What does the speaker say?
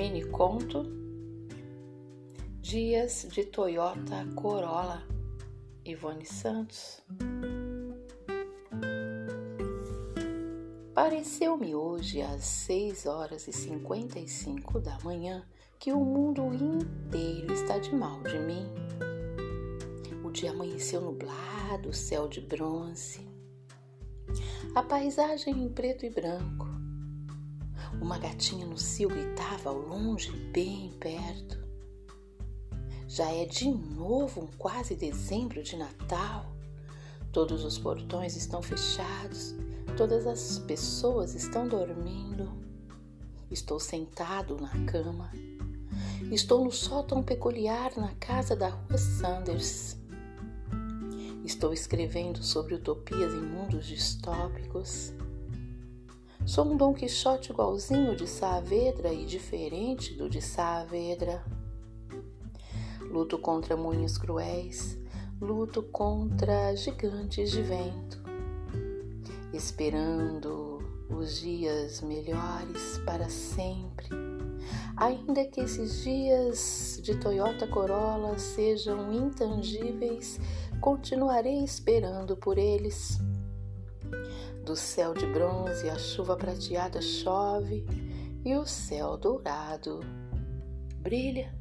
Mini Conto, Dias de Toyota Corolla, Ivone Santos. Pareceu-me hoje às 6 horas e 55 da manhã que o mundo inteiro está de mal de mim. O dia amanheceu nublado, o céu de bronze, a paisagem em preto e branco uma gatinha no cio gritava ao longe, bem perto. Já é de novo um quase dezembro de Natal. Todos os portões estão fechados, todas as pessoas estão dormindo. Estou sentado na cama. Estou no sótão peculiar na casa da rua Sanders. Estou escrevendo sobre utopias em mundos distópicos. Sou um Dom Quixote igualzinho de Saavedra e diferente do de Saavedra. Luto contra moinhos cruéis, luto contra gigantes de vento, esperando os dias melhores para sempre. Ainda que esses dias de Toyota Corolla sejam intangíveis, continuarei esperando por eles. Do céu de bronze a chuva prateada chove e o céu dourado brilha.